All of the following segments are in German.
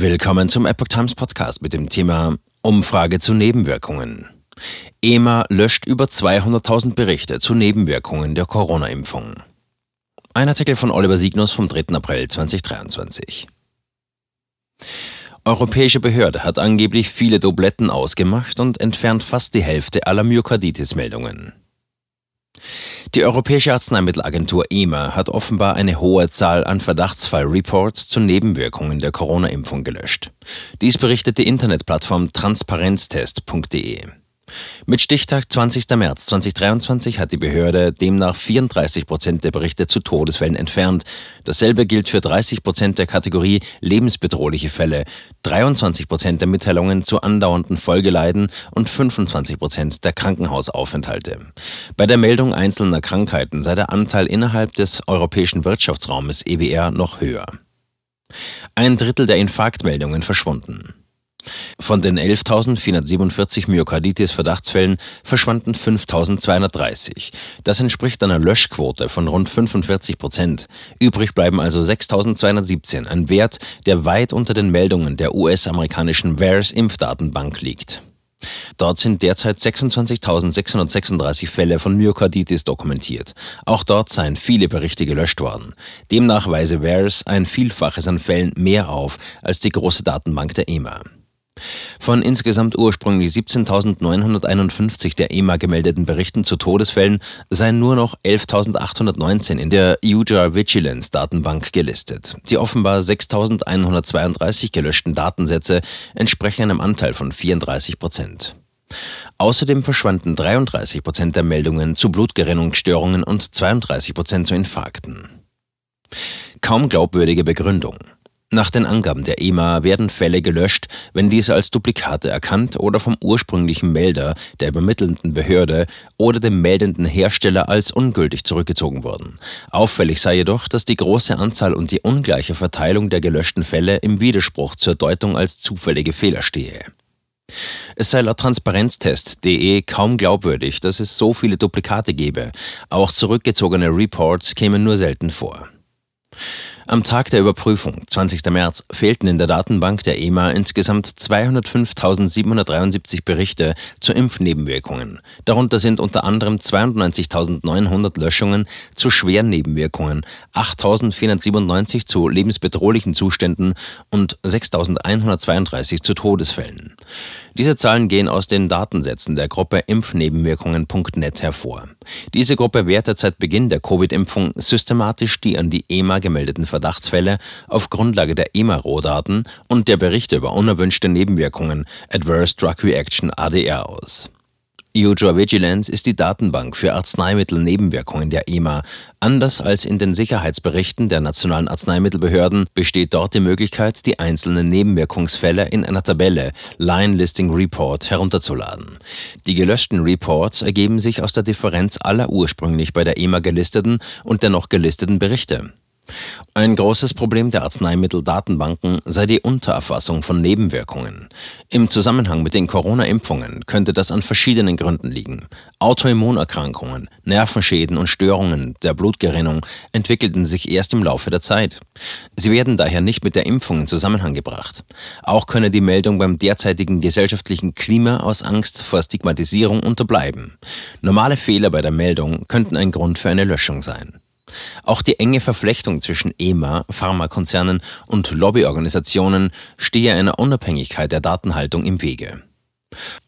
Willkommen zum Epoch Times Podcast mit dem Thema Umfrage zu Nebenwirkungen. EMA löscht über 200.000 Berichte zu Nebenwirkungen der Corona-Impfung. Ein Artikel von Oliver Signus vom 3. April 2023. Europäische Behörde hat angeblich viele Dobletten ausgemacht und entfernt fast die Hälfte aller Myokarditis-Meldungen. Die Europäische Arzneimittelagentur EMA hat offenbar eine hohe Zahl an Verdachtsfall-Reports zu Nebenwirkungen der Corona-Impfung gelöscht. Dies berichtet die Internetplattform transparenztest.de. Mit Stichtag 20. März 2023 hat die Behörde demnach 34 Prozent der Berichte zu Todesfällen entfernt. Dasselbe gilt für 30 Prozent der Kategorie lebensbedrohliche Fälle, 23 Prozent der Mitteilungen zu andauernden Folgeleiden und 25 Prozent der Krankenhausaufenthalte. Bei der Meldung einzelner Krankheiten sei der Anteil innerhalb des europäischen Wirtschaftsraumes EBR noch höher. Ein Drittel der Infarktmeldungen verschwunden. Von den 11.447 Myokarditis-Verdachtsfällen verschwanden 5.230. Das entspricht einer Löschquote von rund 45 Prozent. Übrig bleiben also 6.217, ein Wert, der weit unter den Meldungen der US-amerikanischen VAERS-Impfdatenbank liegt. Dort sind derzeit 26.636 Fälle von Myokarditis dokumentiert. Auch dort seien viele Berichte gelöscht worden. Demnach weise VAERS ein Vielfaches an Fällen mehr auf als die große Datenbank der EMA. Von insgesamt ursprünglich 17.951 der EMA gemeldeten Berichten zu Todesfällen seien nur noch 11.819 in der UJAR Vigilance Datenbank gelistet. Die offenbar 6.132 gelöschten Datensätze entsprechen einem Anteil von 34 Prozent. Außerdem verschwanden 33 Prozent der Meldungen zu Blutgerinnungsstörungen und 32 Prozent zu Infarkten. Kaum glaubwürdige Begründung. Nach den Angaben der EMA werden Fälle gelöscht, wenn diese als Duplikate erkannt oder vom ursprünglichen Melder, der übermittelnden Behörde oder dem meldenden Hersteller als ungültig zurückgezogen wurden. Auffällig sei jedoch, dass die große Anzahl und die ungleiche Verteilung der gelöschten Fälle im Widerspruch zur Deutung als zufällige Fehler stehe. Es sei laut Transparenztest.de kaum glaubwürdig, dass es so viele Duplikate gebe. Auch zurückgezogene Reports kämen nur selten vor. Am Tag der Überprüfung, 20. März, fehlten in der Datenbank der EMA insgesamt 205.773 Berichte zu Impfnebenwirkungen. Darunter sind unter anderem 92.900 Löschungen zu schweren Nebenwirkungen, 8.497 zu lebensbedrohlichen Zuständen und 6.132 zu Todesfällen. Diese Zahlen gehen aus den Datensätzen der Gruppe Impfnebenwirkungen.net hervor. Diese Gruppe wertet seit Beginn der Covid-Impfung systematisch die an die EMA gemeldeten Verdachtsfälle auf Grundlage der EMA-Rohdaten und der Berichte über unerwünschte Nebenwirkungen Adverse Drug Reaction ADR aus. EUJOR Vigilance ist die Datenbank für Arzneimittelnebenwirkungen der EMA. Anders als in den Sicherheitsberichten der nationalen Arzneimittelbehörden besteht dort die Möglichkeit, die einzelnen Nebenwirkungsfälle in einer Tabelle Line Listing Report herunterzuladen. Die gelöschten Reports ergeben sich aus der Differenz aller ursprünglich bei der EMA gelisteten und der noch gelisteten Berichte. Ein großes Problem der Arzneimitteldatenbanken sei die Untererfassung von Nebenwirkungen. Im Zusammenhang mit den Corona-Impfungen könnte das an verschiedenen Gründen liegen. Autoimmunerkrankungen, Nervenschäden und Störungen der Blutgerinnung entwickelten sich erst im Laufe der Zeit. Sie werden daher nicht mit der Impfung in Zusammenhang gebracht. Auch könne die Meldung beim derzeitigen gesellschaftlichen Klima aus Angst vor Stigmatisierung unterbleiben. Normale Fehler bei der Meldung könnten ein Grund für eine Löschung sein. Auch die enge Verflechtung zwischen EMA, Pharmakonzernen und Lobbyorganisationen stehe einer Unabhängigkeit der Datenhaltung im Wege.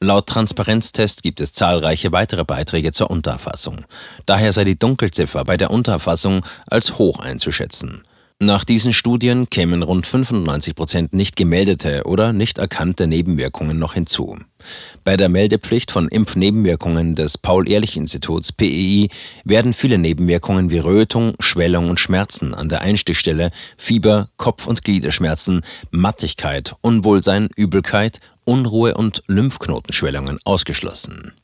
Laut Transparenztest gibt es zahlreiche weitere Beiträge zur Untererfassung. Daher sei die Dunkelziffer bei der Untererfassung als hoch einzuschätzen. Nach diesen Studien kämen rund 95 Prozent nicht gemeldete oder nicht erkannte Nebenwirkungen noch hinzu. Bei der Meldepflicht von Impfnebenwirkungen des Paul-Ehrlich-Instituts PEI werden viele Nebenwirkungen wie Rötung, Schwellung und Schmerzen an der Einstichstelle, Fieber, Kopf- und Gliederschmerzen, Mattigkeit, Unwohlsein, Übelkeit, Unruhe und Lymphknotenschwellungen ausgeschlossen.